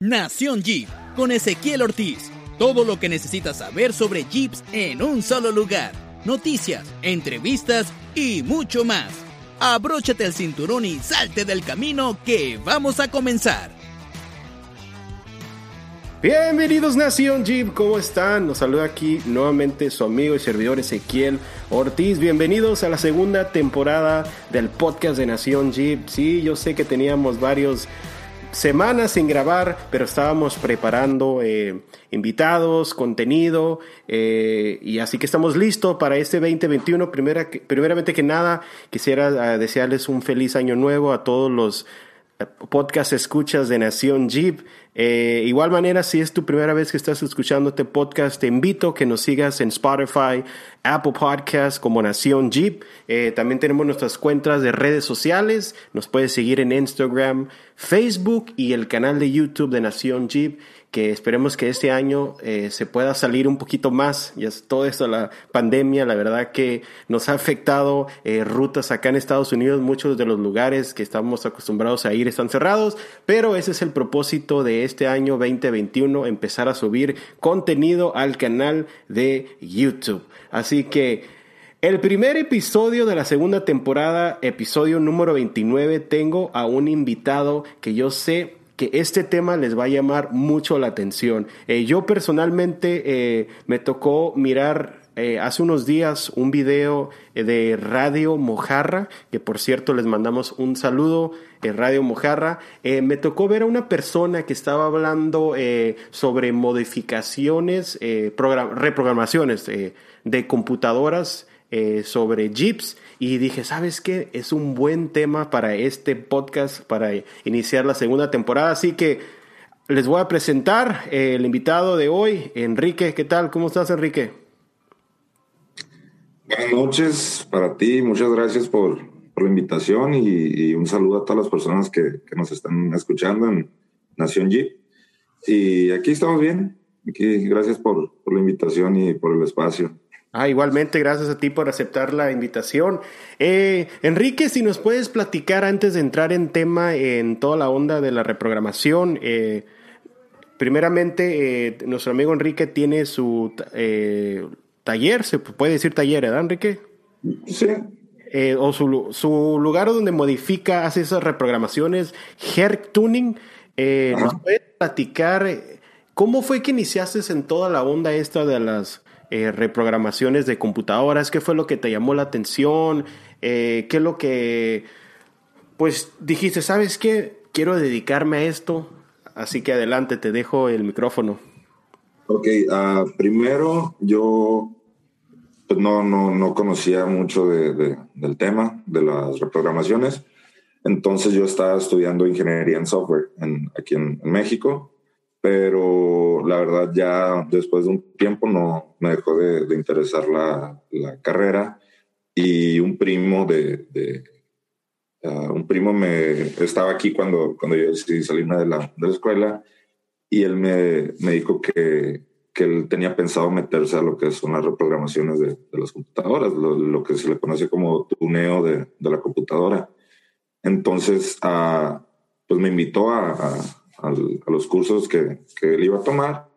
Nación Jeep con Ezequiel Ortiz. Todo lo que necesitas saber sobre Jeeps en un solo lugar. Noticias, entrevistas y mucho más. Abróchate el cinturón y salte del camino que vamos a comenzar. Bienvenidos Nación Jeep, ¿cómo están? Nos saluda aquí nuevamente su amigo y servidor Ezequiel Ortiz. Bienvenidos a la segunda temporada del podcast de Nación Jeep. Sí, yo sé que teníamos varios semanas sin grabar, pero estábamos preparando eh, invitados, contenido, eh, y así que estamos listos para este 2021. Primera, primeramente que nada, quisiera ah, desearles un feliz año nuevo a todos los eh, podcast escuchas de Nación Jeep. Eh, igual manera, si es tu primera vez que estás escuchando este podcast, te invito a que nos sigas en Spotify, Apple Podcasts como Nación Jeep. Eh, también tenemos nuestras cuentas de redes sociales. Nos puedes seguir en Instagram, Facebook y el canal de YouTube de Nación Jeep que esperemos que este año eh, se pueda salir un poquito más. Ya todo esto, la pandemia, la verdad que nos ha afectado eh, rutas acá en Estados Unidos. Muchos de los lugares que estamos acostumbrados a ir están cerrados, pero ese es el propósito de este año 2021, empezar a subir contenido al canal de YouTube. Así que... El primer episodio de la segunda temporada, episodio número 29, tengo a un invitado que yo sé que este tema les va a llamar mucho la atención. Eh, yo personalmente eh, me tocó mirar eh, hace unos días un video de Radio Mojarra, que por cierto les mandamos un saludo, Radio Mojarra. me tocó ver a una persona que estaba hablando sobre modificaciones, reprogramaciones de computadoras sobre Jeeps y dije, ¿sabes qué? Es un buen tema para este podcast, para iniciar la segunda temporada. Así que les voy a presentar el invitado de hoy, Enrique. ¿Qué tal? ¿Cómo estás, Enrique? Buenas noches para ti. Muchas gracias por, la invitación y, un saludo a todas las personas que, nos están escuchando en Nación G. Y aquí estamos bien. Aquí, gracias por la invitación y por el espacio. Ah, igualmente, gracias a ti por aceptar la invitación. Eh, Enrique, si nos puedes platicar antes de entrar en tema en toda la onda de la reprogramación. Eh, primeramente, eh, nuestro amigo Enrique tiene su taller, se puede decir taller, ¿verdad, Enrique? Sí. o su, su, lugar donde modifica, hace esas reprogramaciones, Herc Tuning. ¿Nos puedes platicar cómo fue que iniciaste en toda la onda esta de las eh, reprogramaciones de computadoras, qué fue lo que te llamó la atención, eh, qué es lo que, pues dijiste, ¿sabes qué? Quiero dedicarme a esto, así que adelante, te dejo el micrófono. Ok, uh, primero yo pues no, no, no conocía mucho de, del tema de las reprogramaciones, entonces yo estaba estudiando ingeniería en software en, aquí en México pero la verdad ya después de un tiempo no me dejó de, interesar la, la, carrera y un primo de, de ah, un primo me estaba aquí cuando, cuando yo decidí salirme de la, de la escuela y él me, me dijo que, que, él tenía pensado meterse a lo que son las reprogramaciones de, de las computadoras, lo, lo, que se le conoce como tuneo de, de la computadora. Entonces, uh, pues me invitó a, a a los cursos que, que, él iba a tomar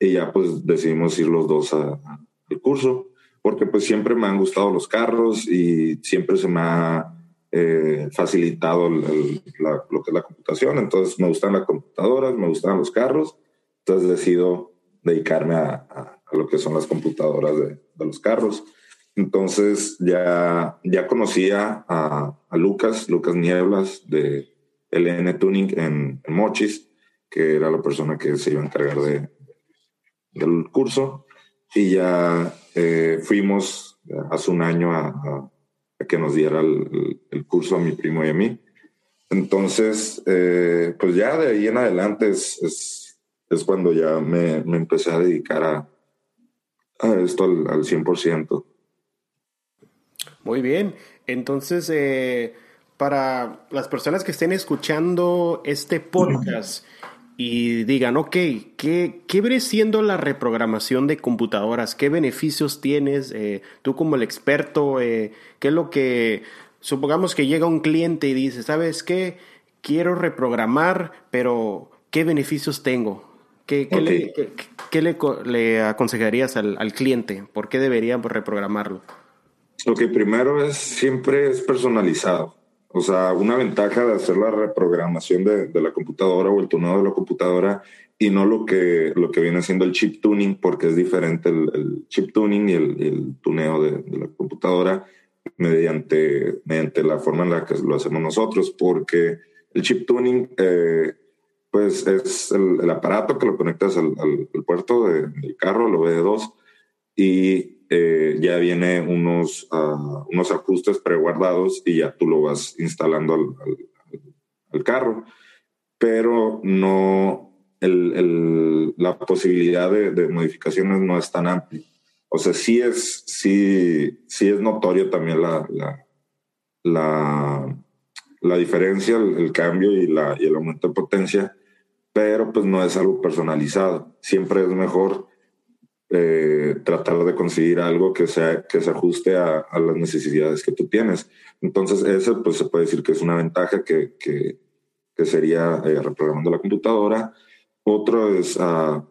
y ya pues decidimos ir los dos al curso porque pues siempre me han gustado los carros y siempre se me ha eh, facilitado lo que es la computación. Entonces me gustan las computadoras, me gustan los carros. Entonces decido dedicarme a, a, lo que son las computadoras de, de, los carros. Entonces ya, ya conocía a, a Lucas, Lucas Nieblas de LN Tuning en, Mochis, que era la persona que se iba a encargar de, del curso. Y ya eh, fuimos hace un año a, que nos diera el, curso a mi primo y a mí. Entonces, eh, pues ya de ahí en adelante es, es, cuando ya me, empecé a dedicar a, esto al, al 100%. Muy bien. Entonces, eh, para las personas que estén escuchando este podcast y digan, ok, ¿qué, qué viene siendo la reprogramación de computadoras? ¿Qué beneficios tienes? Eh, tú como el experto, eh, ¿qué es lo que, supongamos que llega un cliente y dice, ¿sabes qué? Quiero reprogramar, pero ¿qué beneficios tengo? ¿Qué, le, le, aconsejarías al, al, cliente? ¿Por qué debería reprogramarlo? Lo que primero es siempre es personalizado. O sea, una ventaja de hacer la reprogramación de, de la computadora o el tunado de la computadora y no lo que, lo que viene siendo el chip tuning, porque es diferente el, chip tuning y el, tuneo de, la computadora mediante, mediante la forma en la que lo hacemos nosotros, porque el chip tuning, eh, pues es el, aparato que lo conectas al, puerto del carro, lo VD2, y eh, ya viene unos, uh, unos ajustes preguardados y ya tú lo vas instalando al, al carro, pero no, el, la posibilidad de, modificaciones no es tan amplia. O sea, sí es, sí, sí es notorio también la, la, la, diferencia, el, cambio y, la, y el aumento de potencia, pero pues no es algo personalizado. Siempre es mejor eh, tratar de conseguir algo que, sea, que se ajuste a, las necesidades que tú tienes. Entonces, eso pues se puede decir que es una ventaja que, que, sería eh, reprogramando la computadora otro es uh,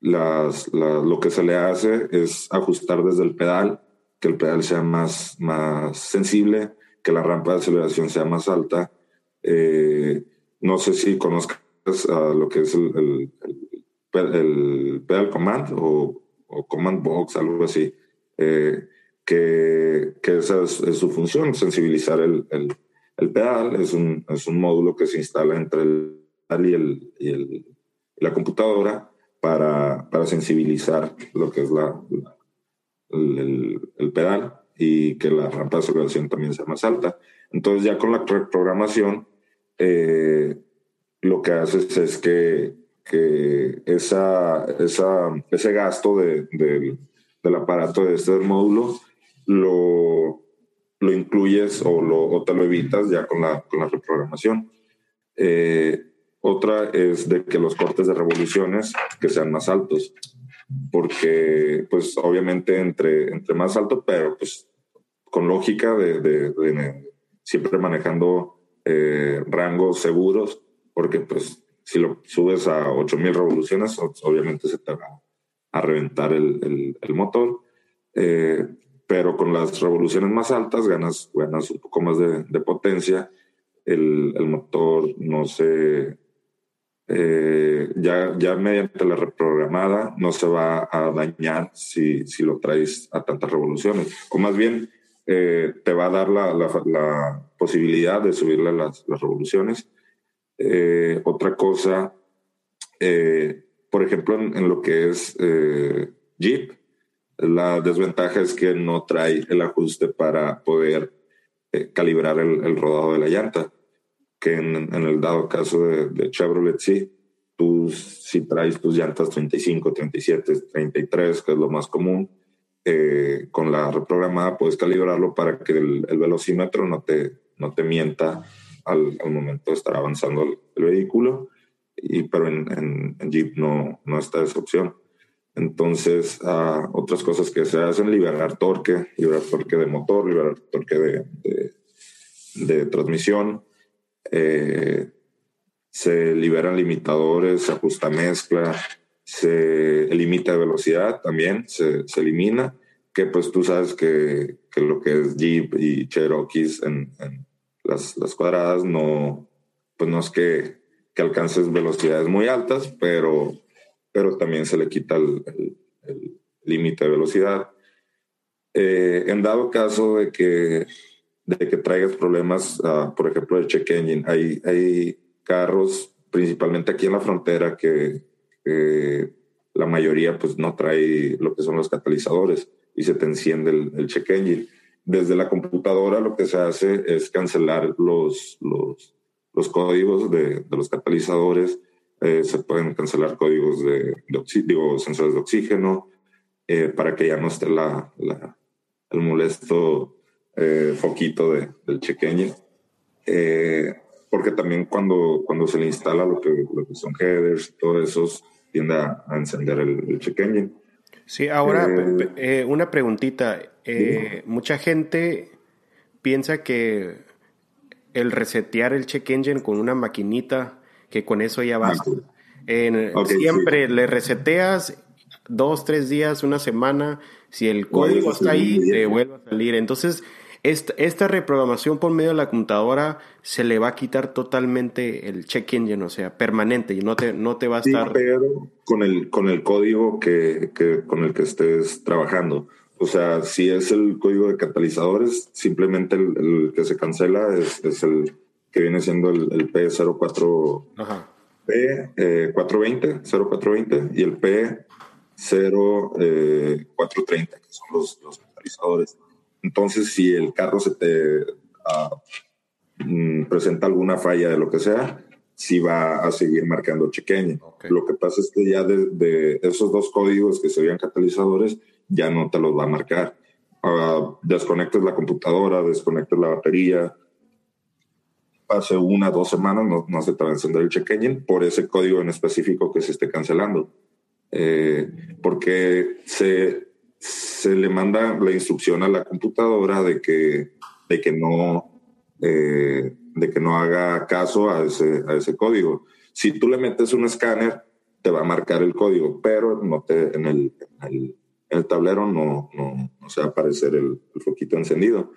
las, lo que se le hace es ajustar desde el pedal, que el pedal sea más, más sensible, que la rampa de aceleración sea más alta. Eh, no sé si conozcas uh, lo que es el, el, pedal command o, o, command box, algo así, eh, que, que, esa es, su función, sensibilizar el, el, pedal. Es un, es un módulo que se instala entre el pedal y el, y el la computadora para, para sensibilizar lo que es la, el, el, pedal y que la rampa de aceleración también sea más alta. Entonces ya con la programación eh, lo que haces es que, que esa, esa, ese gasto de, del aparato de este módulo lo, lo incluyes o, lo, o te lo evitas ya con la, con la reprogramación. Eh, otra es de que los cortes de revoluciones que sean más altos, porque pues obviamente entre, entre más alto, pero pues con lógica de, de, siempre manejando eh, rangos seguros, porque pues si lo subes a 8000 revoluciones, obviamente se te va a reventar el, el, motor. Eh, pero con las revoluciones más altas ganas, ganas un poco más de, de potencia. El, el, motor no se, eh, ya, ya mediante la reprogramada no se va a dañar si, si lo traes a tantas revoluciones. O más bien, eh, te va a dar la, la, posibilidad de subirle las, las revoluciones. Eh, otra cosa, por ejemplo, en, lo que es Jeep, la desventaja es que no trae el ajuste para poder calibrar el, el rodado de la llanta que en, el dado caso de, Chevrolet sí, tú si traes tus llantas 35, 37, 33, que es lo más común, eh, con la reprogramada puedes calibrarlo para que el, velocímetro no te, no te mienta al, momento de estar avanzando el, vehículo, y, pero en, Jeep no, no está esa opción. Entonces, uh, otras cosas que se hacen, liberar torque, liberar torque de motor, liberar torque de, de, transmisión, eh, se liberan limitadores, se ajusta mezcla, se limita velocidad también, se, se, elimina, que pues tú sabes que, que, lo que es Jeep y Cherokees en, las, cuadradas no, pues no es que, que, alcances velocidades muy altas, pero, pero también se le quita el límite de velocidad. Eh, en dado caso de que de que traigas problemas, uh, por ejemplo, el check engine. Hay, hay carros, principalmente aquí en la frontera, que la mayoría pues no trae lo que son los catalizadores y se te enciende el, check engine. Desde la computadora lo que se hace es cancelar los, los, los códigos de, de, los catalizadores. Eh, se pueden cancelar códigos de, de digo, sensores de oxígeno eh, para que ya no esté la, la, el molesto eh, foquito de, del engine. Eh, porque también cuando, cuando se le instala lo que, lo que son headers, todo eso tiende a, encender el, check engine. Sí, ahora eh, una preguntita. mucha gente piensa que el resetear el check engine con una maquinita, que con eso ya basta. Ah, siempre le reseteas dos, tres días, una semana. Si el código está ahí, te vuelve a salir. Entonces, esta, esta, reprogramación por medio de la computadora se le va a quitar totalmente el check engine, o sea, permanente, y no te, no te va a estar. Pero con el, con el código que, que, con el que estés trabajando. O sea, si es el código de catalizadores, simplemente el, que se cancela es, es, el que viene siendo el, el P04. P420, 0420 y el P0430, que son los, los catalizadores. Entonces, si el carro se te ah, mm, presenta alguna falla de lo que sea, sí va a seguir marcando chequeño. Lo que pasa es que ya de, esos dos códigos que serían catalizadores, ya no te los va a marcar. Uh, desconectes la computadora, desconectes la batería, hace una, dos semanas no, no, se te va a encender el check engine por ese código en específico que se esté cancelando. Eh, porque se, se le manda la instrucción a la computadora de que, de que, no, eh, de que no haga caso a ese, código. Si tú le metes un escáner, te va a marcar el código, pero no te, en, el, el, tablero no, no, se va a aparecer el, el foquito encendido.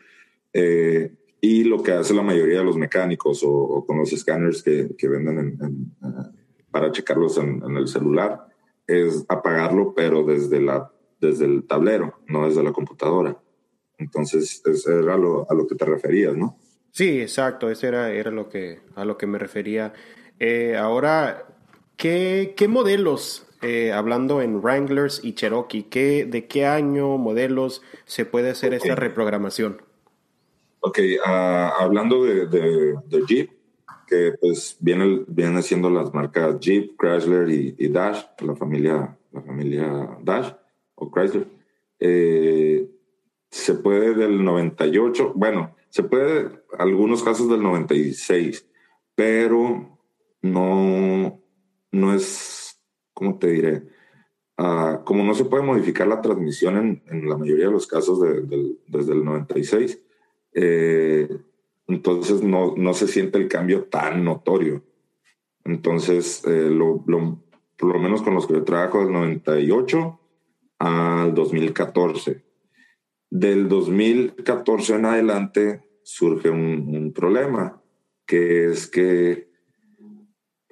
Eh, y lo que hace la mayoría de los mecánicos o, con los escáneres que, venden para checarlos en, el celular es apagarlo, pero desde la desde el tablero, no desde la computadora. Entonces, eso era lo, a lo que te referías, ¿no? Sí, exacto, eso era, era lo que, a lo que me refería. Eh, ahora, ¿qué, qué modelos, eh, hablando en Wranglers y Cherokee, ¿qué, de qué año, modelos se puede hacer esta reprogramación? Ok, uh, hablando de, de, de, Jeep, que pues viene, viene siendo las marcas Jeep, Chrysler y, y Dash, la familia, la familia Dash Chrysler. Eh, se puede del 98, bueno, se puede algunos casos del 96, pero no, no es, ¿cómo te diré? Uh, como no se puede modificar la transmisión en, la mayoría de los casos de, de, desde el 96, eh, entonces no, no, se siente el cambio tan notorio. Entonces, eh, lo, lo, por lo menos con los que yo trabajo del 98, al 2014. Del 2014 en adelante surge un, problema, que es que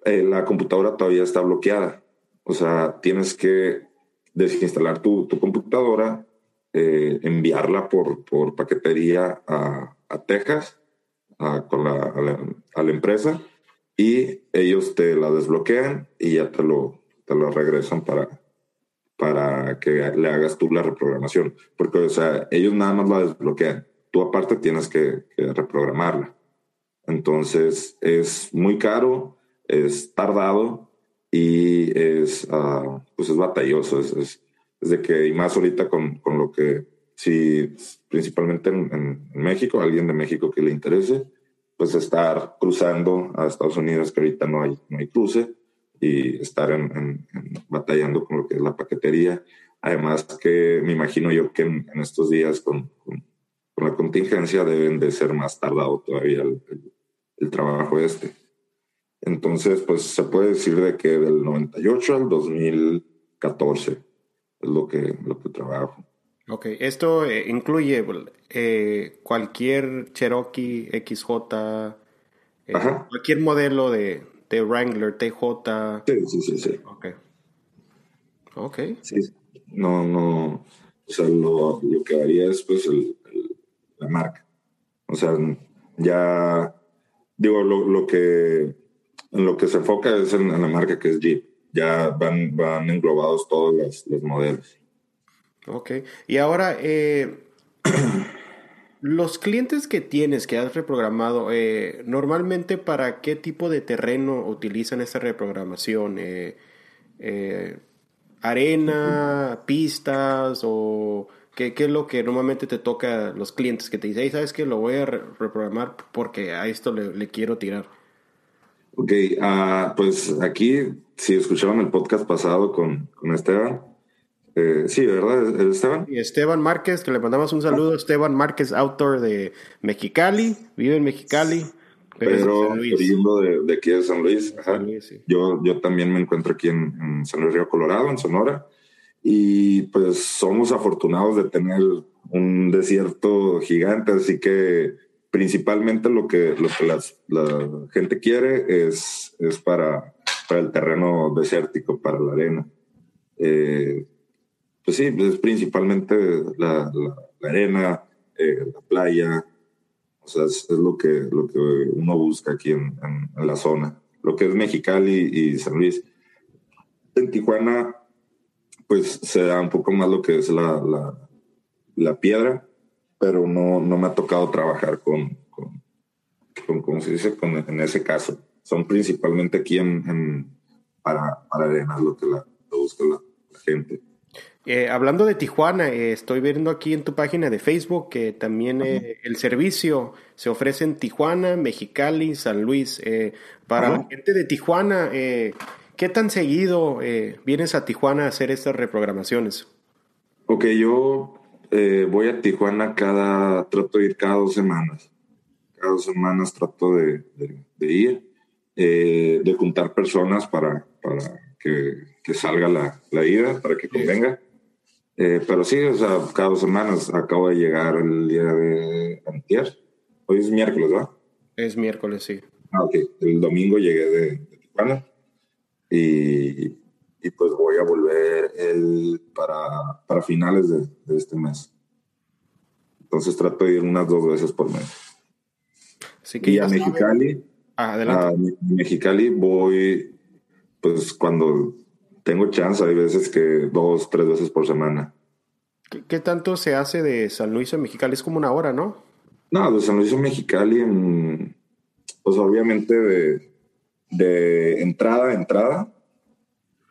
eh, la computadora todavía está bloqueada. O sea, tienes que desinstalar tu, tu computadora, eh, enviarla por, por paquetería a, a Texas con la, a, la, a, la, empresa y ellos te la desbloquean y ya te lo, te lo regresan para, para que le hagas tú la reprogramación. Porque, o sea, ellos nada más la desbloquean. Tú aparte tienes que, reprogramarla. Entonces, es muy caro, es tardado y es, uh, pues es batalloso. Es, es, de que, y más ahorita con, con lo que, si principalmente en, en, México, alguien de México que le interese, pues estar cruzando a Estados Unidos, que ahorita no hay, no hay cruce, y estar en, batallando con lo que es la paquetería. Además que me imagino yo que en, estos días con, con, la contingencia deben de ser más tardado todavía el, el, trabajo este. Entonces, pues se puede decir de que del 98 al 2014 es lo que, lo que trabajo. Ok, esto eh, incluye eh, cualquier Cherokee XJ, eh, cualquier modelo de, de Wrangler, TJ. Sí, sí, sí, sí. Ok. Ok. Sí, no, no. O sea, lo, lo que haría es pues el, la marca. O sea, ya digo, lo, lo que en lo que se enfoca es en, la marca que es Jeep. Ya van, van englobados todos los, los modelos. Ok. Y ahora, eh, Los clientes que tienes, que has reprogramado, eh, normalmente para qué tipo de terreno utilizan esta reprogramación? Eh, eh, ¿Arena, pistas o qué, qué, es lo que normalmente te toca a los clientes que te dicen, ¿sabes qué? Lo voy a reprogramar porque a esto le, quiero tirar. Ok, uh, pues aquí, si escucharon el podcast pasado con, con Esteban, eh, sí, ¿verdad, Esteban? Y Esteban Márquez, que le mandamos un saludo. Esteban Márquez, autor de Mexicali, vive en Mexicali. pero oriundo de, de, aquí de San Luis. yo, yo también me encuentro aquí en, San Luis Río Colorado, en Sonora, y pues somos afortunados de tener un desierto gigante, así que principalmente lo que, lo que la gente quiere es, es para, para el terreno desértico, para la arena. Eh, pues sí, es principalmente la, arena, eh, la playa, o sea, es, lo, que, lo que uno busca aquí en, en, la zona, lo que es Mexicali y San Luis. En Tijuana, pues se da un poco más lo que es la, la, piedra, pero no, no me ha tocado trabajar con, con, ¿cómo se dice? En ese caso. Son principalmente aquí en, para, para arenas lo que la, busca la, gente. Eh, hablando de Tijuana, eh, estoy viendo aquí en tu página de Facebook que también eh, el servicio se ofrece en Tijuana, Mexicali, San Luis. para la gente de Tijuana, ¿qué tan seguido vienes a Tijuana a hacer estas reprogramaciones? Ok, yo voy a Tijuana cada, trato de ir cada dos semanas. Cada dos semanas trato de, ir, de juntar personas para, para que, que salga la, la, ida, para que convenga. Eh, pero sí, o sea, cada dos semanas acabo de llegar el día de antier. Hoy es miércoles, ¿verdad? Es miércoles, sí. Ah, ok. El domingo llegué de, Tijuana y, y, pues voy a volver el, para, para finales de, de, este mes. Entonces trato de ir unas dos veces por mes. Así que y a Mexicali, ah, a Mexicali voy pues cuando tengo chance, hay veces que dos, tres veces por semana. ¿Qué, tanto se hace de San Luis a Mexicali? Es como una hora, ¿no? No, de San Luis a Mexicali, pues obviamente de, de entrada a entrada,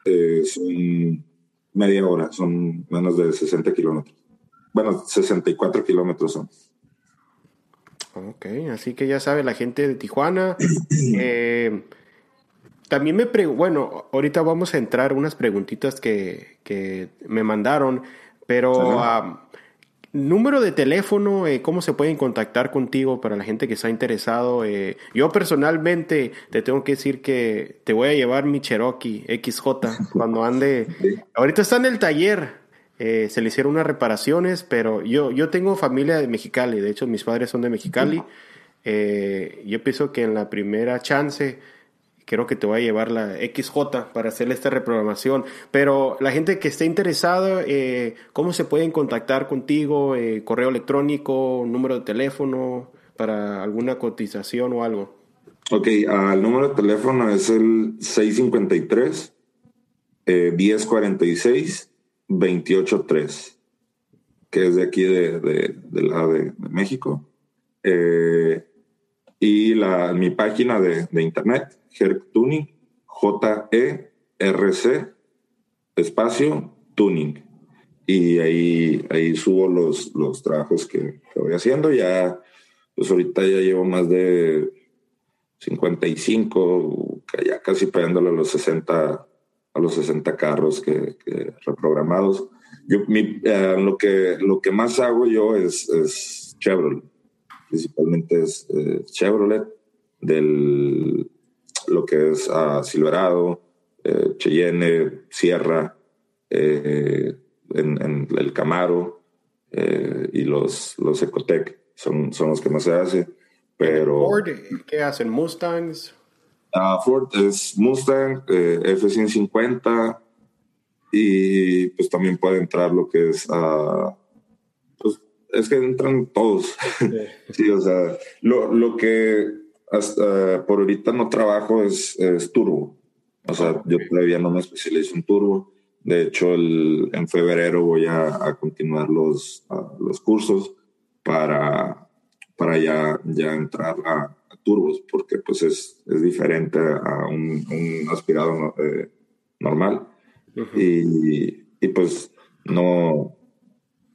eh, son media hora, son menos de 60 kilómetros. Bueno, 64 kilómetros son. Ok, así que ya sabe la gente de Tijuana. eh, también me pregunto, bueno, ahorita vamos a entrar unas preguntitas que, que me mandaron, pero número de teléfono, eh, cómo se pueden contactar contigo para la gente que está interesado. Eh, yo personalmente te tengo que decir que te voy a llevar mi Cherokee XJ cuando ande. Ahorita está en el taller. Eh, se le hicieron unas reparaciones, pero yo, yo tengo familia de Mexicali, de hecho mis padres son de Mexicali. yo pienso que en la primera chance creo que te voy a llevar la XJ para hacerle esta reprogramación. Pero la gente que esté interesada, eh, ¿cómo se pueden contactar contigo? Eh, ¿Correo electrónico, número de teléfono para alguna cotización o algo? Ok, el número de teléfono es el 653 1046 283, que es de aquí de, de, de, México. Eh, y la, mi página de, de internet, Herc Tuning, J-E-R-C, espacio, tuning. Y ahí, ahí subo los, los trabajos que, voy haciendo. Ya, pues ahorita ya llevo más de 55, ya casi pegándole a los 60, a los 60 carros que, reprogramados. Yo, mi, eh, lo, que, lo que más hago yo es, es Chevrolet. Principalmente es eh, Chevrolet del lo que es uh, Silverado, eh, Cheyenne, Sierra, eh, en, el Camaro eh, y los, los Ecotec son, son los que más se hace. Pero, Ford, ¿qué hacen? ¿Mustangs? Uh, Ford es Mustang, F-150 y pues también puede entrar lo que es... pues es que entran todos. sí, o sea, lo, lo que hasta por ahorita no trabajo es, turbo. O sea, yo todavía no me especializo en turbo. De hecho, el, en febrero voy a, continuar los, los cursos para, para ya, ya entrar a, turbos, porque pues es, es diferente a un, un aspirado eh, normal. y, y, pues no,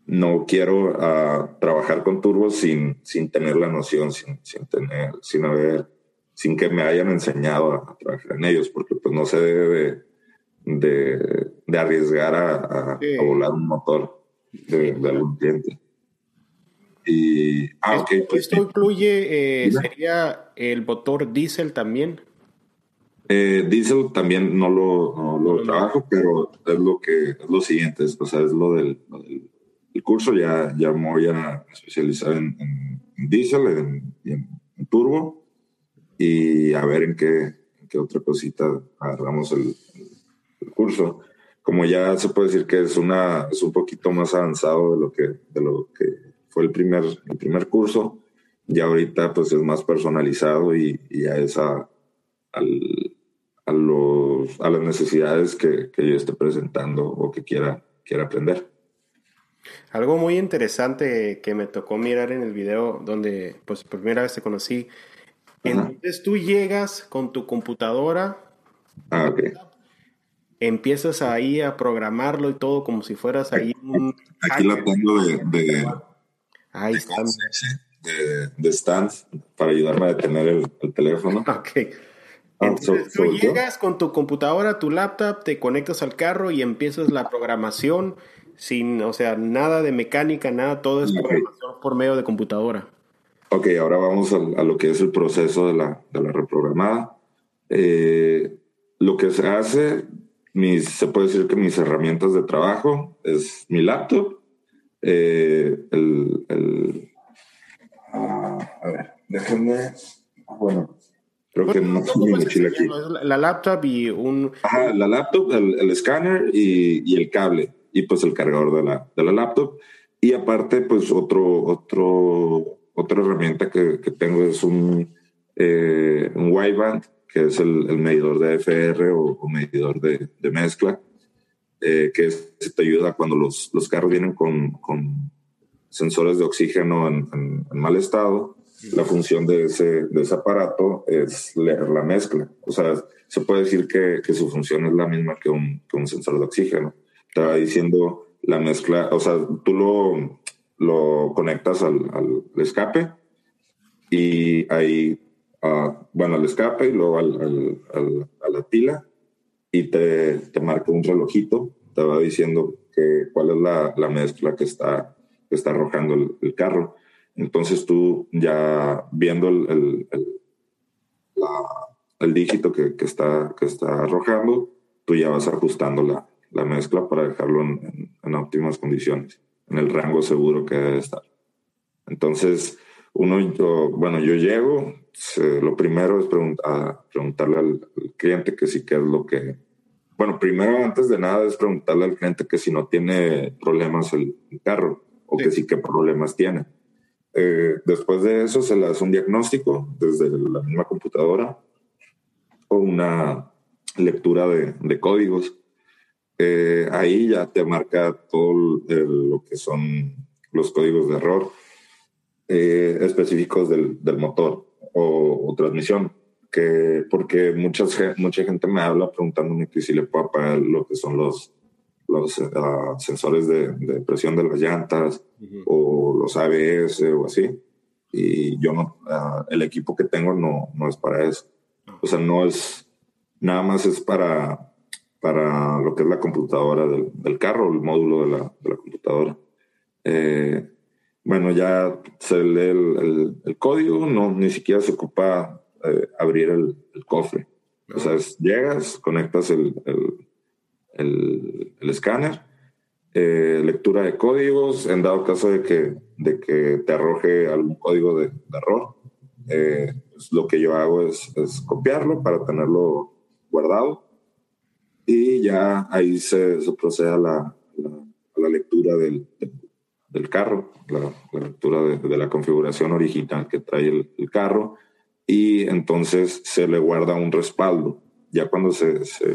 no quiero uh, trabajar con turbos sin, sin tener la noción, sin, sin, tener, sin haber, sin que me hayan enseñado a, trabajar en ellos, porque pues no se debe de, de, arriesgar a, a, volar un motor de, algún cliente. Y, ah, ok. Pues, ¿Esto incluye, eh, sería el motor diésel también? Eh, diesel también no lo, no lo trabajo, pero es lo que es lo siguiente, es, o sea, es lo del, el curso, ya, ya me voy a especializar en, en, diésel y en, turbo y a ver en qué, qué otra cosita agarramos el, el, curso. Como ya se puede decir que es, una, es un poquito más avanzado de lo que, de lo que fue el primer, el primer curso, ya ahorita pues es más personalizado y, y ya es a, al, a, los, a las necesidades que, que, yo esté presentando o que quiera, quiera aprender. Algo muy interesante que me tocó mirar en el video donde pues por primera vez te conocí. Entonces tú llegas con tu computadora. Ah, ok. Empiezas ahí a programarlo y todo como si fueras ahí un... Aquí la tengo de... de ahí está. De, de stands para ayudarme a detener el, el teléfono. Ok. Ah, Entonces, tú llegas con tu computadora, tu laptop, te conectas al carro y empiezas la programación sin, o sea, nada de mecánica, nada, todo es programación por medio de computadora. Ok, ahora vamos a, lo que es el proceso de la, de la reprogramada. Eh, lo que se hace, mis, se puede decir que mis herramientas de trabajo es mi laptop, eh, el, el uh, a ver, déjenme, bueno, Creo que no, mi mochila aquí. La laptop y un... Ajá, la laptop, el, el escáner y, y, el cable. Y pues el cargador de la, de la laptop. Y aparte, pues otro, otro, otra herramienta que, que tengo es un, eh, un wideband, que es el, el, medidor de FR o, o medidor de, de mezcla, eh, que es, te ayuda cuando los, los carros vienen con, con sensores de oxígeno en, en, en mal estado la función de ese, de ese aparato es leer la mezcla. O sea, se puede decir que, que su función es la misma que un, que un sensor de oxígeno. Estaba diciendo la mezcla, o sea, tú lo, lo conectas al, al escape y ahí, uh, bueno, al escape y luego al, al, a la pila y te, te, marca un relojito, te va diciendo que, cuál es la, la mezcla que está, que está arrojando el, carro. Entonces tú ya viendo el, el dígito que, que, está, que está arrojando, tú ya vas ajustando la, la mezcla para dejarlo en, en, en, óptimas condiciones, en el rango seguro que debe estar. Entonces, uno, yo, bueno, yo llego, se, lo primero es preguntar, preguntarle al, al, cliente que sí que es lo que... Bueno, primero, antes de nada, es preguntarle al cliente que si no tiene problemas el, el carro o sí. que sí qué problemas tiene eh, después de eso se le hace un diagnóstico desde la misma computadora o una lectura de, de códigos. Eh, ahí ya te marca todo el, lo que son los códigos de error eh, específicos del, del motor o, o, transmisión. Que, porque muchas, mucha gente me habla preguntándome que si le puedo apagar lo que son los, los uh, sensores de, de, presión de las llantas uh -huh. o los ABS o así. Y yo no, uh, el equipo que tengo no, no es para eso. O sea, no es, nada más es para, para lo que es la computadora del, del carro, el módulo de la, de la computadora. Eh, bueno, ya se lee el, el, el, código, no, ni siquiera se ocupa eh, abrir el, el cofre. O sea, es, llegas, conectas el, escáner, eh, lectura de códigos, en dado caso de que, de que te arroje algún código de, de error. Eh, pues lo que yo hago es, es, copiarlo para tenerlo guardado y ya ahí se, se procede a la, la, a la lectura del, del, carro, la, la lectura de, de, la configuración original que trae el, el, carro y entonces se le guarda un respaldo. Ya cuando se, se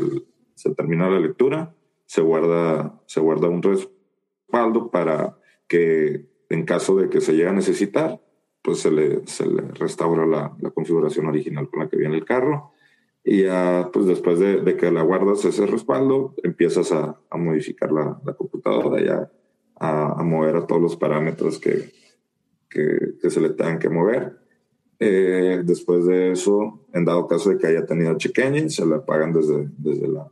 se termina la lectura, se guarda, se guarda un respaldo para que en caso de que se llegue a necesitar, pues se le, se le restaura la, la, configuración original con la que viene el carro. Y ya, pues después de, de que la guardas ese respaldo, empiezas a, a modificar la, la, computadora, ya a, a, mover a todos los parámetros que, que, que se le tengan que mover. Eh, después de eso, en dado caso de que haya tenido check se le apagan desde, desde la,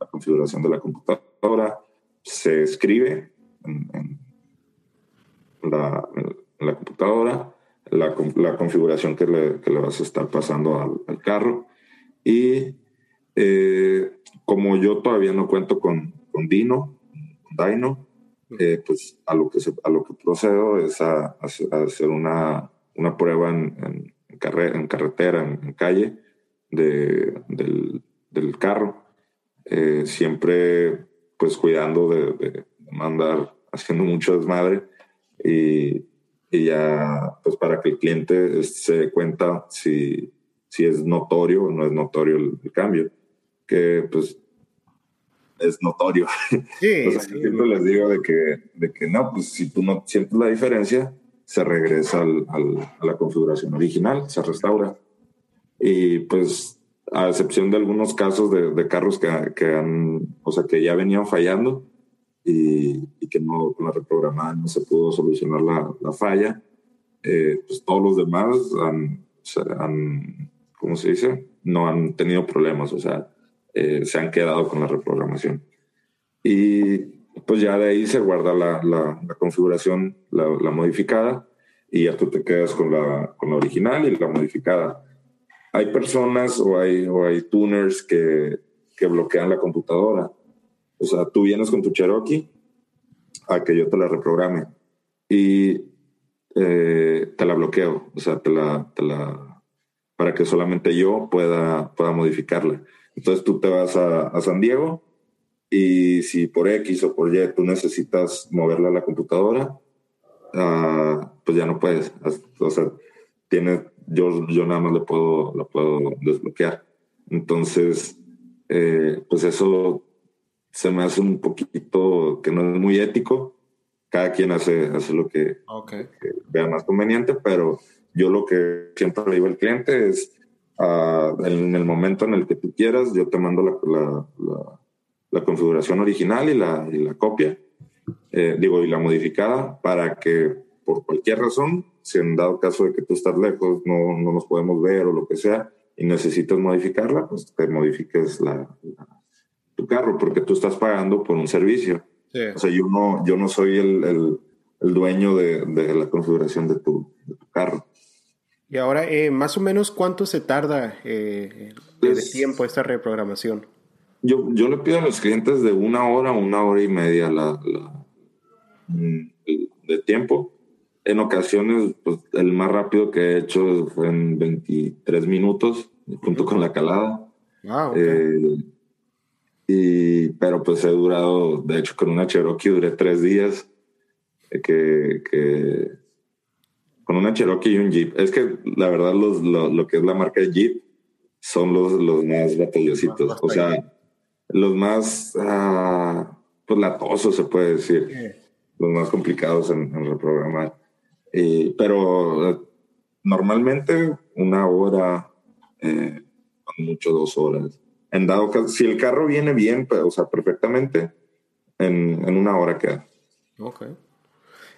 la configuración de la computadora, se escribe en, en, la, en la computadora, la configuración que le, que le, vas a estar pasando al, al carro. Y eh, como yo todavía no cuento con, con Dino, con Dino, eh, pues a lo, que a lo que procedo es a, hacer una, una prueba en, en, en carretera, en, calle, de, del, del, carro. Eh, siempre pues cuidando de, de, mandar haciendo mucho desmadre y, y, ya pues para que el cliente se dé cuenta si, si es notorio o no es notorio el cambio que pues es notorio. Sí, siempre les digo de que, de que no, pues si tú no sientes la diferencia, se regresa al, a la configuración original, se restaura. Y pues a excepción de algunos casos de, de carros que, que, han, o sea, que ya venían fallando y, y, que no con la reprogramada no se pudo solucionar la, la falla, eh, pues todos los demás han, han, ¿cómo se dice? No han tenido problemas, o sea, eh, se han quedado con la reprogramación. Y pues ya de ahí se guarda la, la, configuración, la, modificada, y ya tú te quedas con la, con original y la modificada. Hay personas o hay, o hay tuners que, que bloquean la computadora. O sea, tú vienes con tu Cherokee a que yo te la reprograme y eh, te la bloqueo, o sea, te la, para que solamente yo pueda, pueda modificarla. Entonces tú te vas a, San Diego y si por X o por Y tú necesitas moverla a la computadora, uh, pues ya no puedes. O sea, tiene, yo, yo nada más le puedo, lo puedo desbloquear. Entonces, eh, pues eso se me hace un poquito que no es muy ético. Cada quien hace, hace lo que, que vea más conveniente, pero yo lo que siempre le digo al cliente es, en el momento en el que tú quieras, yo te mando la, la, la, configuración original y la, y la copia, eh, digo, y la modificada, para que por cualquier razón, si en dado caso de que tú estás lejos, no, no nos podemos ver o lo que sea, y necesitas modificarla, pues te modifiques la, tu carro, porque tú estás pagando por un servicio. O sea, yo no, yo no soy el, el, el dueño de, de, la configuración de tu, de tu carro. Y ahora, eh, más o menos, ¿cuánto se tarda eh, de tiempo esta reprogramación? Yo, yo le pido a los clientes de una hora, una hora y media la, mm, de tiempo. En ocasiones, pues, el más rápido que he hecho fue en 23 minutos, junto con la calada. Wow, eh, y, pero pues he durado, de hecho, con una Cherokee duré tres días, que, que con una Cherokee y un Jeep. Es que la verdad los, lo, que es la marca de Jeep son los, los más batallositos. O sea, los más uh, pues latosos se puede decir. Los más complicados en, reprogramar. pero eh, normalmente una hora, eh, mucho dos horas. En dado caso, si el carro viene bien, pues, o sea, perfectamente, en, en una hora queda. Ok.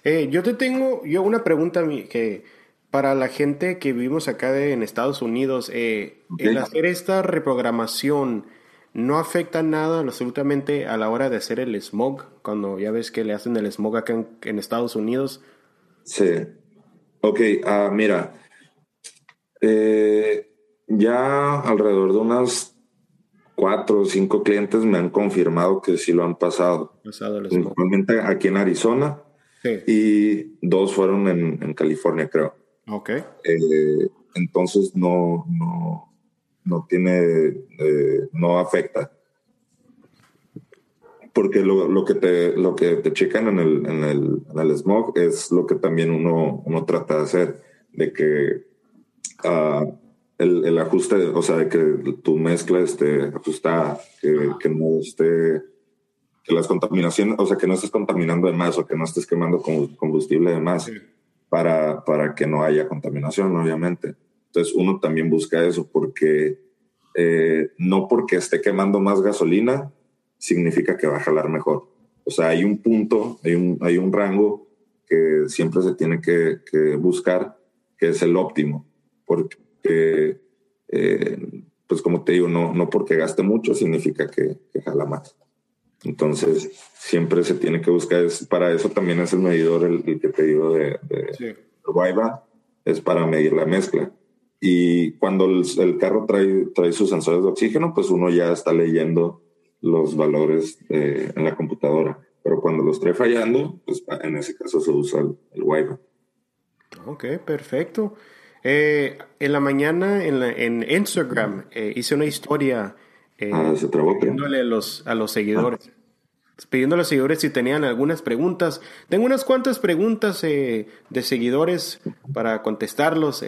Eh, yo te tengo yo una pregunta que para la gente que vivimos acá en Estados Unidos, eh, el hacer esta reprogramación no afecta nada absolutamente a la hora de hacer el smog, cuando ya ves que le hacen el smog acá en, Estados Unidos. Sí. Ok, uh, mira, eh, ya alrededor de unas cuatro o cinco clientes me han confirmado que sí lo han pasado. Pasado smog. aquí en Arizona y dos fueron en, California, creo. Ok. Eh, entonces no, no, no tiene, eh, no afecta. Porque lo, lo, que te, lo que te checan en el, en, el, en el smog es lo que también uno, uno trata de hacer, de que uh, el, el, ajuste, o sea, de que tu mezcla esté ajustada, que, que no esté que las contaminaciones, o sea, que no estés contaminando de más o que no estés quemando combustible de más para, para que no haya contaminación, obviamente. Entonces uno también busca eso porque eh, no porque esté quemando más gasolina significa que va a jalar mejor. O sea, hay un punto, hay un, hay un rango que siempre se tiene que, que buscar, que es el óptimo, porque, eh, pues como te digo, no, no porque gaste mucho significa que, que jala más. Entonces, siempre se tiene que buscar, es, para eso también es el medidor el, que te digo de, Viva es para medir la mezcla. Y cuando el, carro trae, trae sus sensores de oxígeno, pues uno ya está leyendo los valores en la computadora. Pero cuando los trae fallando, pues en ese caso se usa el, el Ok, perfecto. Eh, en la mañana en, en Instagram eh, hice una historia eh, ah, pidiéndole a los, a los seguidores. Pidiendo a los seguidores si tenían algunas preguntas. Tengo unas cuantas preguntas de seguidores para contestarlos.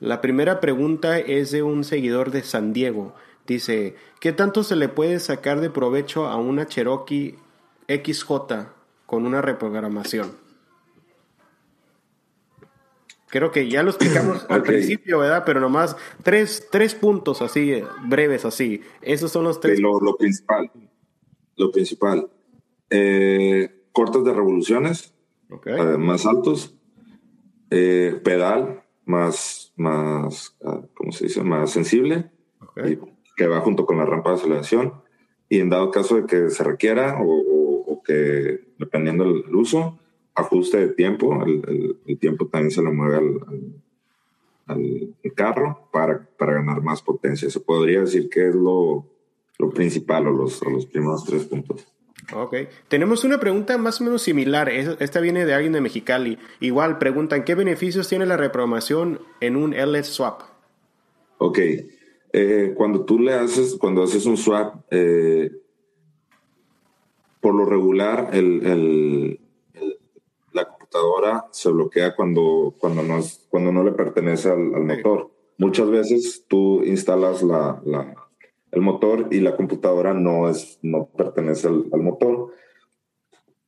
la primera pregunta es de un seguidor de San Diego. Dice, ¿qué tanto se le puede sacar de provecho a una Cherokee XJ con una reprogramación? Creo que ya lo explicamos al principio, ¿verdad? Pero nomás tres, tres puntos así, breves así. Esos son los tres. Lo, lo principal. Lo principal. Eh, cortes de revoluciones eh, más altos. Eh, pedal más, más, ah, ¿cómo se dice? Más sensible. que va junto con la rampa de aceleración. Y en dado caso de que se requiera o, que, dependiendo del uso, ajuste de tiempo, el, el, tiempo también se le mueve al, al, carro para, para, ganar más potencia. Se podría decir que es lo, lo principal o los, los primeros tres puntos. Ok. Tenemos una pregunta más o menos similar. Esta viene de alguien de Mexicali. Igual preguntan, ¿qué beneficios tiene la reprogramación en un LS swap? Ok. Eh, cuando tú le haces, cuando haces un swap, eh, por lo regular, el, el, se bloquea cuando, cuando, no, cuando no le pertenece al, motor. Muchas veces tú instalas la, la, el motor y la computadora no, es, no pertenece al, motor.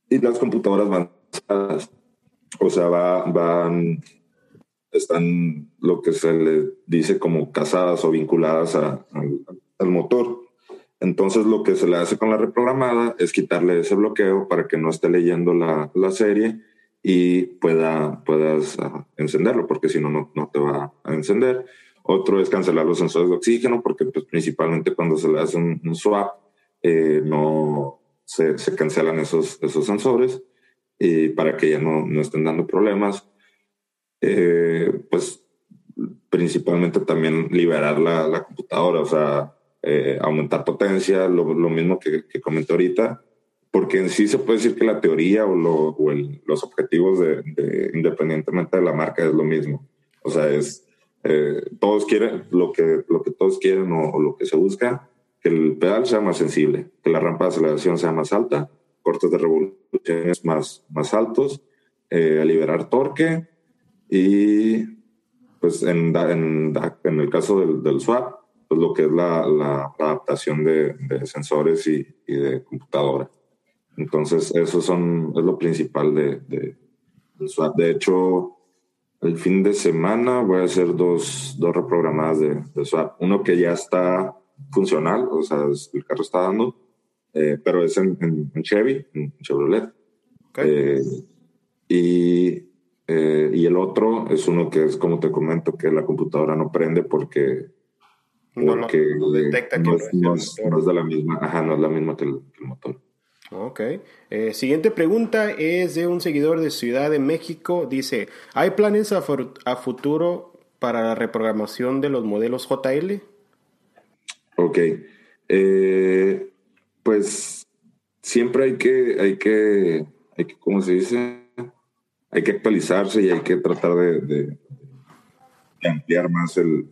Y las computadoras van, o sea, va, van, están lo que se le dice como casadas o vinculadas al, al motor. Entonces lo que se le hace con la reprogramada es quitarle ese bloqueo para que no esté leyendo la, la serie y pueda, puedas ah, encenderlo, porque si no, no te va a encender. Otro es cancelar los sensores de oxígeno, porque pues, principalmente cuando se le hace un, swap, eh, no se, se, cancelan esos, esos sensores y para que ya no, no estén dando problemas. Eh, pues principalmente también liberar la, la computadora, o sea, eh, aumentar potencia, lo, lo mismo que, que comenté ahorita, porque en sí se puede decir que la teoría o, los objetivos de, independientemente de la marca es lo mismo. O sea, es eh, todos quieren lo que, lo que todos quieren o, lo que se busca, que el pedal sea más sensible, que la rampa de aceleración sea más alta, cortes de revoluciones más, más altos, eh, a liberar torque y pues en, en, en el caso del, del, swap, pues lo que es la, la adaptación de, de sensores y, y de computadora. Entonces, eso son, es lo principal de, de, swap. De hecho, el fin de semana voy a hacer dos, dos reprogramadas de, de swap. Uno que ya está funcional, o sea, el carro está dando, eh, pero es en, en, Chevy, en Chevrolet. Eh, y, eh, y el otro es uno que es, como te comento, que la computadora no prende porque, no, detecta que no, es, de la misma, ajá, no es la misma que el motor. Ok. Eh, siguiente pregunta es de un seguidor de Ciudad de México. Dice, ¿hay planes a, futuro para la reprogramación de los modelos JL? Ok. Eh, pues siempre hay que, hay que, hay que, ¿cómo se dice? Hay que actualizarse y hay que tratar de, ampliar más el,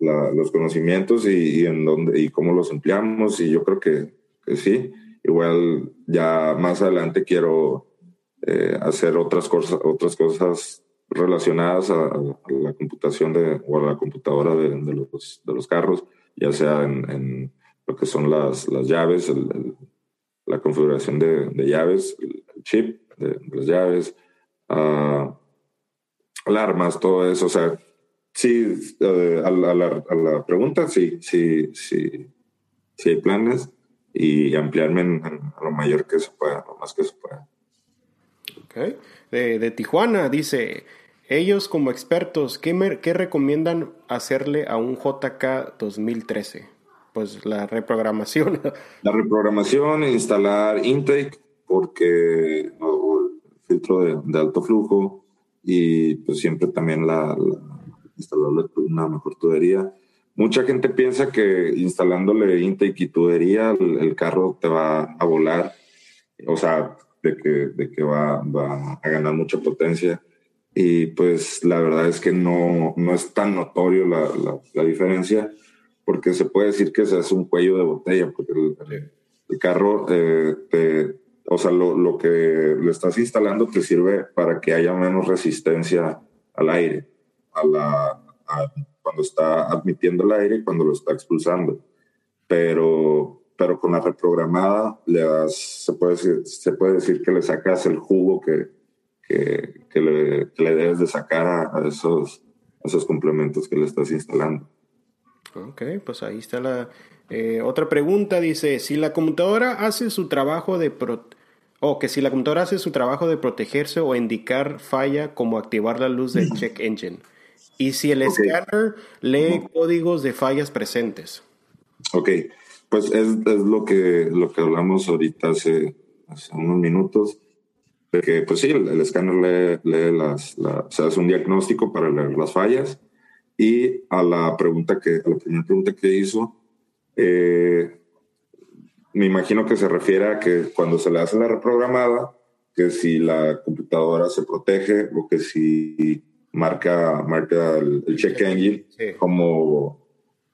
los conocimientos y, en dónde y cómo los empleamos. Y yo creo que sí. Igual ya más adelante quiero eh, hacer otras cosas, otras cosas relacionadas a, la computación de, o a la computadora de, los, de los, carros, ya sea en, lo que son las, las llaves, la configuración de, llaves, el, chip de, las llaves, uh, alarmas, todo eso. O sea, sí, eh, a, la, a, la, pregunta, sí, sí, sí, sí hay planes y ampliarme en, lo mayor que se pueda, lo más que se pueda. Okay. De, Tijuana dice, ellos como expertos, ¿qué, ¿qué recomiendan hacerle a un JK 2013? Pues la reprogramación. La reprogramación, instalar intake, porque el filtro de, alto flujo, y pues siempre también la, instalarle una mejor tubería. Mucha gente piensa que instalándole intake y tubería el, carro te va a volar, o sea, de que, de que va, va a ganar mucha potencia. Y pues la verdad es que no, no es tan notorio la, la, diferencia, porque se puede decir que se hace un cuello de botella, porque el, el carro eh, te, o sea, lo, lo, que le estás instalando te sirve para que haya menos resistencia al aire, a la, cuando está admitiendo el aire y cuando lo está expulsando. Pero, pero con la reprogramada le das, se puede decir, se puede decir que le sacas el jugo que, que, que, le, le, debes de sacar a, esos, a esos complementos que le estás instalando. Ok, pues ahí está la... Eh, otra pregunta dice, si la computadora hace su trabajo de... O que si la computadora hace su trabajo de protegerse o indicar falla como activar la luz del check engine. Y si el escáner lee códigos de fallas presentes. Ok, pues es, es, lo, que, lo que hablamos ahorita hace, hace unos minutos. De que, pues sí, el, escáner lee, lee las, la, o sea, hace un diagnóstico para leer las fallas. Y a la pregunta que, a la primera pregunta que hizo, eh, me imagino que se refiere a que cuando se le hace la reprogramada, que si la computadora se protege o que si marca, marca el, check engine como,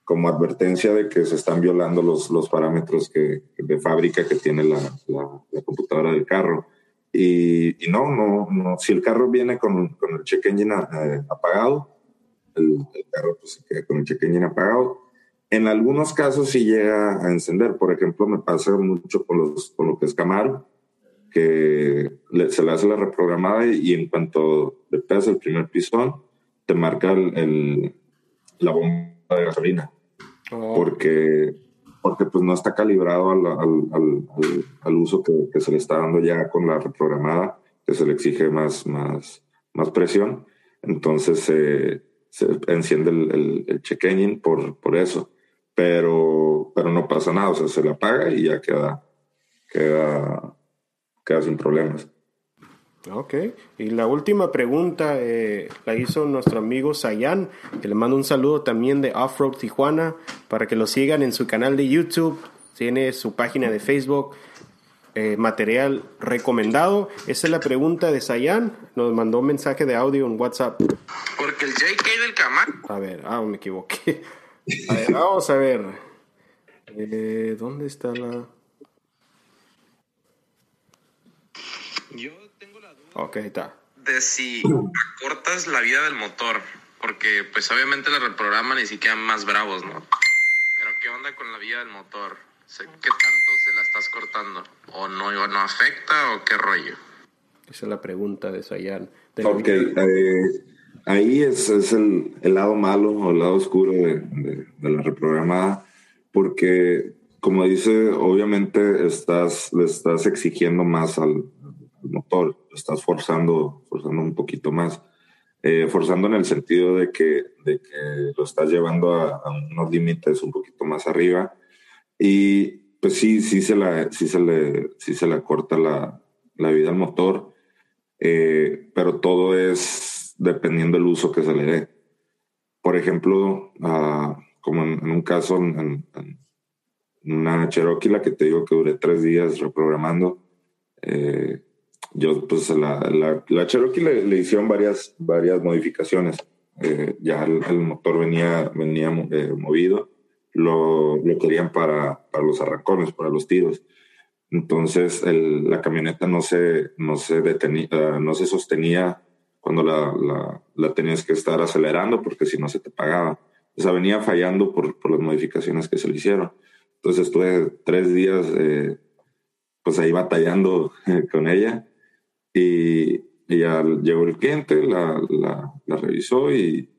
como advertencia de que se están violando los, los parámetros que, de fábrica que tiene la, la, computadora del carro. Y, y, no, no, no, si el carro viene con, con el check engine eh, apagado, el, el, carro pues, se queda con el check engine apagado en algunos casos sí llega a encender. Por ejemplo, me pasa mucho con, los, con lo que es Camaro, que se le hace la reprogramada y, en cuanto le pegas el primer pisón, te marca el, la bomba de gasolina. Oh. Porque, porque pues no está calibrado al, al, al, uso que, que, se le está dando ya con la reprogramada, que se le exige más, más, más presión. Entonces se enciende el, el, check engine por, por eso pero, pero no pasa nada, o sea, se la apaga y ya queda, queda, queda sin problemas. Ok, y la última pregunta eh, la hizo nuestro amigo Sayan, que le mando un saludo también de Offroad Tijuana, para que lo sigan en su canal de YouTube, tiene su página de Facebook, eh, material recomendado. Esa es la pregunta de Sayan, nos mandó un mensaje de audio en WhatsApp. Porque el JK del Camaro. A ver, ah, me equivoqué. A ver, vamos a ver. Eh, ¿Dónde está la...? Yo tengo la duda. Ok, está. De si acortas la vida del motor. Porque, pues, obviamente la reprograman y sí quedan más bravos, ¿no? Pero, ¿qué onda con la vida del motor? ¿Qué tanto se la estás cortando? ¿O no, no afecta o qué rollo? Esa es la pregunta de Sayan. Ok, ahí es, es el, el, lado malo o el lado oscuro de, de, la reprogramada, porque como dice, obviamente estás, le estás exigiendo más al, motor, estás forzando, forzando un poquito más, eh, forzando en el sentido de que, de que lo estás llevando a, unos límites un poquito más arriba y pues sí, sí se, la, sí se, le, sí se le corta la, la vida al motor, eh, pero todo es dependiendo del uso que se le dé. Por ejemplo, uh, como en, un caso, en, una Cherokee, la que te digo que duré tres días reprogramando, eh, yo pues la, la, la Cherokee le, le, hicieron varias, varias modificaciones. Eh, ya el, motor venía, venía eh, movido, lo, lo querían para, para, los arrancones, para los tiros. Entonces el, la camioneta no se, no se detenía, no se sostenía cuando la, la, la, tenías que estar acelerando porque si no se te pagaba. O sea, venía fallando por, por las modificaciones que se le hicieron. Entonces estuve tres días eh, pues ahí batallando eh, con ella y, y, ya llegó el cliente, la, la, la revisó y,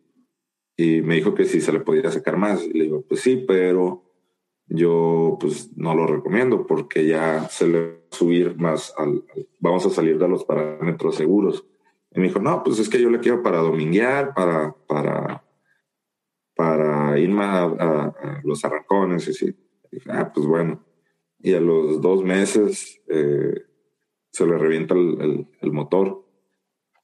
y, me dijo que si se le podía sacar más. Y le digo, pues sí, pero yo pues no lo recomiendo porque ya se le va a subir más al, vamos a salir de los parámetros seguros. Y me dijo, no, pues es que yo le quiero para dominguear, para, para, para irme a, los arrancones. Y así. dije, ah, pues bueno. Y a los dos meses eh, se le revienta el, el, motor.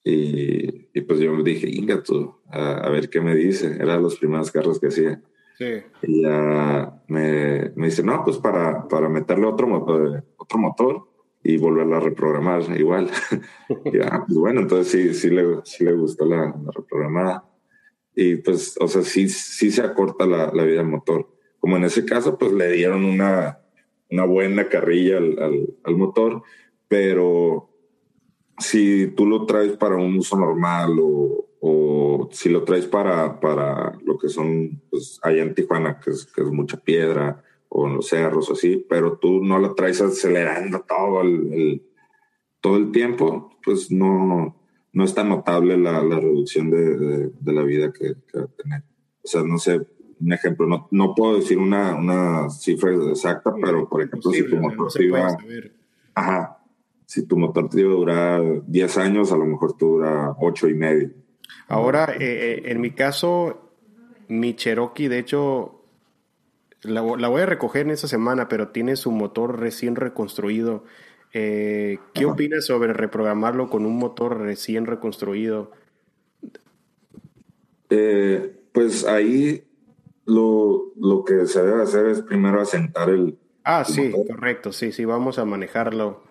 Y, y pues yo me dije, Inga, tú, a, ver qué me dice. Era de los primeros carros que hacía. Sí. Y ya me, me, dice, no, pues para, para meterle otro motor, otro motor y volverla a reprogramar igual. y ya, pues bueno, entonces sí, sí le, sí le gustó la, la reprogramada. Y pues, o sea, sí, sí se acorta la, la vida del motor. Como en ese caso, pues le dieron una, una buena carrilla al, al, al motor, pero si tú lo traes para un uso normal o, o si lo traes para, para lo que son, pues allá en Tijuana, que es, que es mucha piedra, o en los cerros, así, pero tú no lo traes acelerando todo el, todo el tiempo, pues no, no es tan notable la, la reducción de, de, la vida que, que, va a tener. O sea, no sé, un ejemplo, no, no puedo decir una, una cifra exacta, pero por ejemplo, si tu motor iba, ajá, si tu motor te iba a durar 10 años, a lo mejor te dura 8 y medio. Ahora, eh, eh, en mi caso, mi Cherokee, de hecho, la, voy a recoger en esta semana, pero tiene su motor recién reconstruido. Eh, ¿Qué opinas sobre reprogramarlo con un motor recién reconstruido? pues ahí lo, lo que se debe hacer es primero asentar el... Ah, sí, correcto, sí, sí, vamos a manejarlo.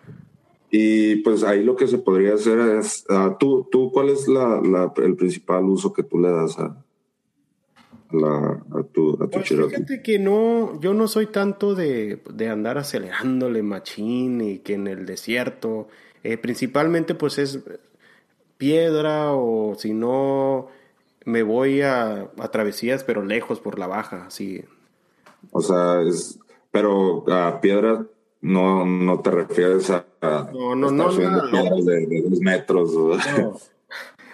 Y pues ahí lo que se podría hacer es, uh, ¿tú, ¿tú cuál es la, la, el principal uso que tú le das a, la, a tu, a tu pues Fíjate que no, yo no soy tanto de, de, andar acelerándole machín y que en el desierto, eh, principalmente pues es piedra o si no me voy a, a travesías, pero lejos por la baja, así. O sea, es, pero a piedra no, no te refieres a, no, no, no, piedras de, de, dos metros.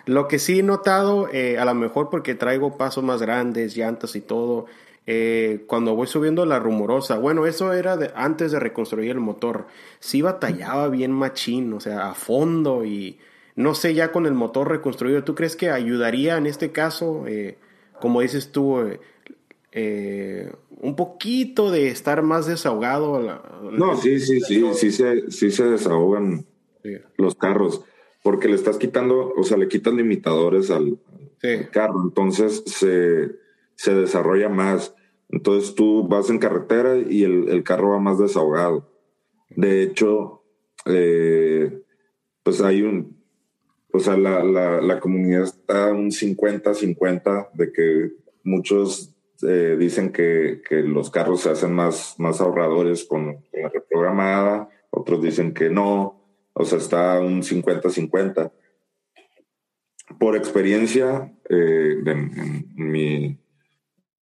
Lo que sí he notado, eh, a lo mejor porque traigo pasos más grandes, llantas y todo, eh, cuando voy subiendo la rumorosa, bueno, eso era de, antes de reconstruir el motor, sí batallaba bien machín, o sea, a fondo y no sé, ya con el motor reconstruido, ¿tú crees que ayudaría en este caso, eh, como dices tú, eh, eh, un poquito de estar más desahogado? no, sí, sí, sí, sí se, sí se desahogan los carros, porque le estás quitando, o sea, le quitas limitadores al, carro, entonces se, se, desarrolla más. Entonces tú vas en carretera y el, el carro va más desahogado. De hecho, pues hay un, o sea, la, la, la comunidad está un 50-50 de que muchos eh, dicen que, que, los carros se hacen más, más ahorradores con, la reprogramada, otros dicen que no, o sea, está un 50-50. Por experiencia, eh, en, mi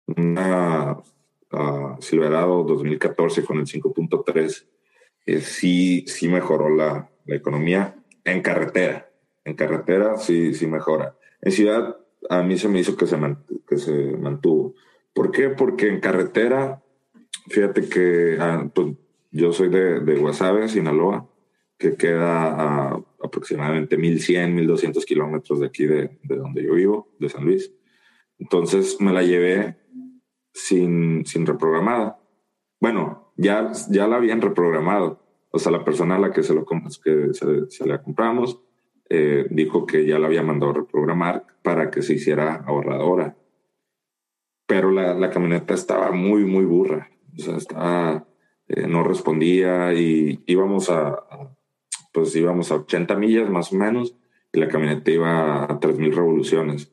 una uh, Silverado 2014 con el 5.3, eh, sí, sí mejoró la, la economía en carretera en carretera sí, sí mejora. En ciudad a mí se me hizo que se, que se mantuvo. ¿Por qué? Porque en carretera, fíjate que ah, pues, yo soy de, de Guasave, Sinaloa, que queda a aproximadamente 1100, 1200 kilómetros de aquí de, de, donde yo vivo, de San Luis. Entonces me la llevé sin, sin reprogramada. Bueno, ya, ya la habían reprogramado. O sea, la persona a la que se lo que se, se la compramos eh, dijo que ya la había mandado reprogramar para que se hiciera ahorradora. Pero la, la camioneta estaba muy, muy burra. O sea, estaba, eh, no respondía y íbamos a, pues íbamos a 80 millas más o menos y la camioneta iba a 3.000 revoluciones.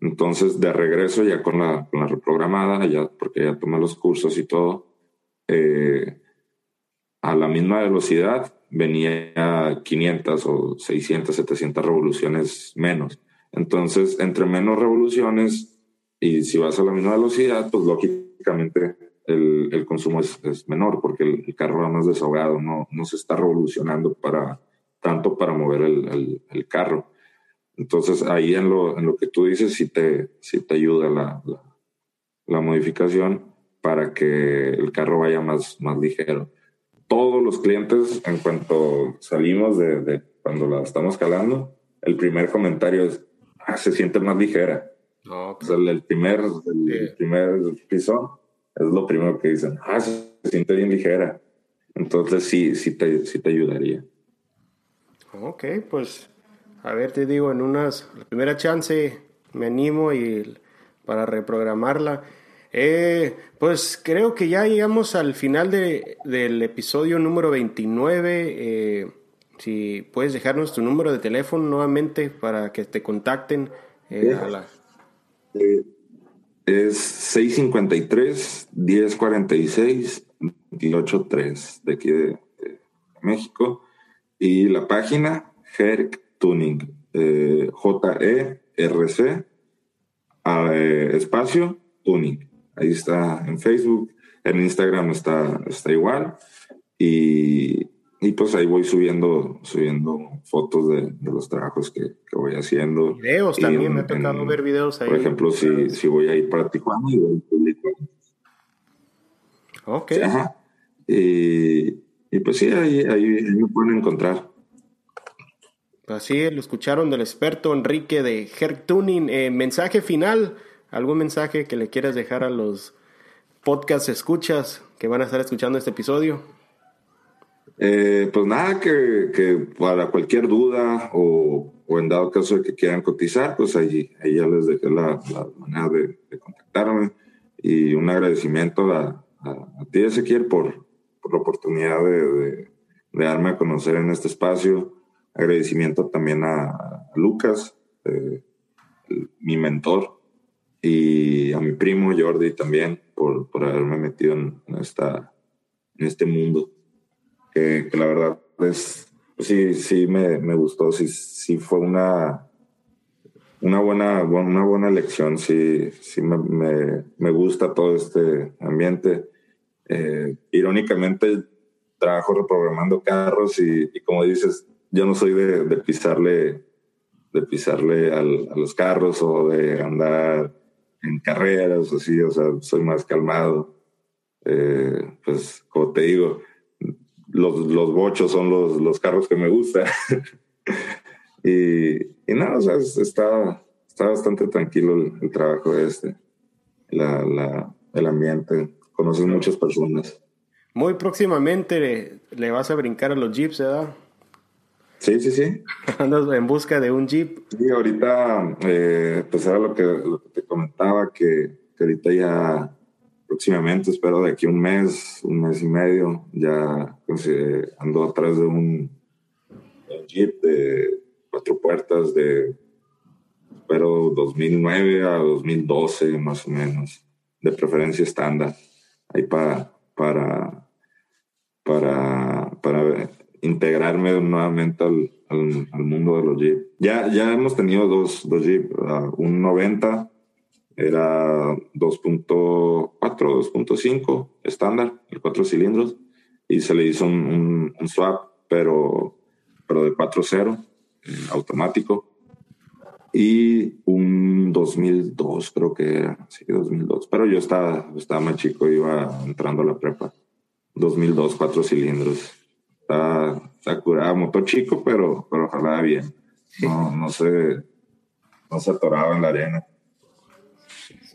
Entonces, de regreso ya con la, con la reprogramada, ya, porque ya tomé los cursos y todo, eh, a la misma velocidad venía 500 o 600, 700 revoluciones menos. Entonces, entre menos revoluciones y si vas a la misma velocidad, pues lógicamente el, el consumo es, es, menor porque el, carro va más desahogado, no, no se está revolucionando para tanto para mover el, el, el carro. Entonces, ahí en lo, en lo que tú dices, sí te, sí te ayuda la, la, la modificación para que el carro vaya más, más ligero todos los clientes, en cuanto salimos de, de cuando la estamos calando, el primer comentario es, ah, se siente más ligera. No, el, primer, el, primer piso es lo primero que dicen, ah, se, siente bien ligera. Entonces sí, sí te, sí te ayudaría. Ok, pues A ver, te digo, en unas, la primera chance me animo y para reprogramarla. Eh, pues creo que ya llegamos al final de, del episodio número 29. Eh, si puedes dejarnos tu número de teléfono nuevamente para que te contacten. Eh, a la... Es 653-1046-283 de aquí de, México. Y la página Herc Tuning, J-E-R-C, espacio Tuning. Ahí está en Facebook, en Instagram está, está igual. Y, y pues ahí voy subiendo, subiendo fotos de, de los trabajos que, que, voy haciendo. Videos también, me ha tocado ver videos ahí. Por ejemplo, si, si voy a ir para Tijuana y voy público. Ok. Ajá. Y, y, pues sí, ahí, ahí, me pueden encontrar. Así lo escucharon del experto Enrique de Herc Tuning. Eh, mensaje final ¿Algún mensaje que le quieras dejar a los podcast escuchas que van a estar escuchando este episodio? Eh, pues nada, que, que, para cualquier duda o, o, en dado caso de que quieran cotizar, pues ahí, ahí ya les dejé la, la manera de, de, contactarme y un agradecimiento a, a, a ti, Ezequiel, por, por la oportunidad de, de, de, darme a conocer en este espacio. Agradecimiento también a, Lucas, eh, mi mentor, y a mi primo Jordi también por, por haberme metido en, esta, en este mundo, que, la verdad es, sí, sí me, gustó, sí, sí fue una, una, buena, una buena lección, sí, sí me, me, gusta todo este ambiente. Eh, irónicamente, trabajo reprogramando carros y, como dices, yo no soy de, pisarle de pisarle a los carros o de andar en carreras, así, o sea, soy más calmado. Eh, pues, como te digo, los, los bochos son los, los carros que me gustan. y, y nada, o sea, está, está bastante tranquilo el, el trabajo este, la, la, el ambiente. Conoces muchas personas. Muy próximamente le, le vas a brincar a los jeeps, ¿verdad? Sí, sí, sí. Andas en busca de un Jeep. Sí, ahorita, eh, pues era lo que, lo que, te comentaba, que, que, ahorita ya próximamente, espero de aquí un mes, un mes y medio, ya pues, eh, ando atrás de un, un, Jeep de cuatro puertas de, espero, 2009 a 2012 más o menos, de preferencia estándar, ahí para, para, para, para integrarme nuevamente al, al, al, mundo de los Jeep. Ya, ya hemos tenido dos, dos Jeep, uh, un 90 era 2.4, 2.5 estándar, el cuatro cilindros, y se le hizo un, un, un swap, pero, pero de 4.0, eh, automático, y un 2002 creo que era, sí, 2002, pero yo estaba, estaba más chico, iba entrando a la prepa, 2002, cuatro cilindros está, está curado, motor chico, pero, pero ojalá bien. No, no se, no se atoraba en la arena.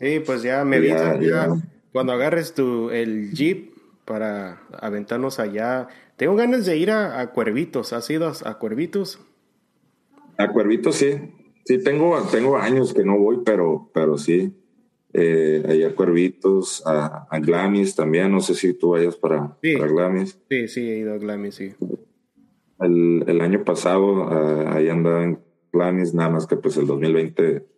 Sí, pues ya me ya, ya, cuando agarres tu, el Jeep para aventarnos allá. Tengo ganas de ir a, a Cuervitos. ¿Has ido a, a, Cuervitos? A Cuervitos sí. Sí, tengo, tengo años que no voy, pero, pero sí eh, allá a Cuervitos, a, a, Glamis también. No sé si tú vayas para, sí. para Glamis. Sí, sí, he ido a Glamis, sí. El, el año pasado uh, ahí andaba en Glamis, nada más que pues el 2020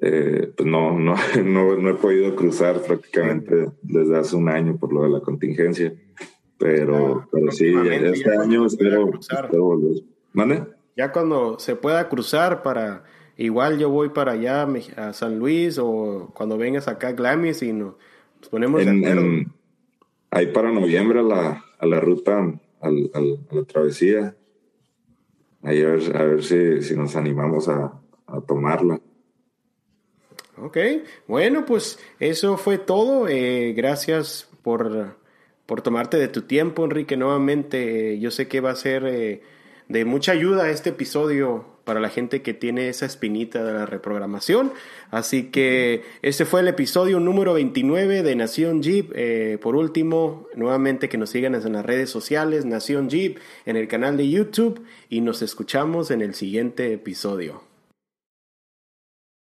eh, pues no, no, no, no, he podido cruzar prácticamente desde hace un año por lo de la contingencia. Pero, ah, pero sí, este año espero, espero volver. ¿Mande? Ya cuando se pueda cruzar para Igual yo voy para allá a San Luis o cuando vengas acá a Glamis y nos, ponemos en, en, ahí para noviembre a la, a la ruta, al, al, a la travesía. Ahí a ver, a ver si, si nos animamos a, a tomarla. Ok, bueno, pues eso fue todo. Eh, gracias por, por tomarte de tu tiempo, Enrique. Nuevamente, eh, yo sé que va a ser eh, de mucha ayuda este episodio para la gente que tiene esa espinita de la reprogramación. Así que este fue el episodio número 29 de Nación Jeep. Eh, por último, nuevamente que nos sigan en las redes sociales, Nación Jeep, en el canal de YouTube y nos escuchamos en el siguiente episodio.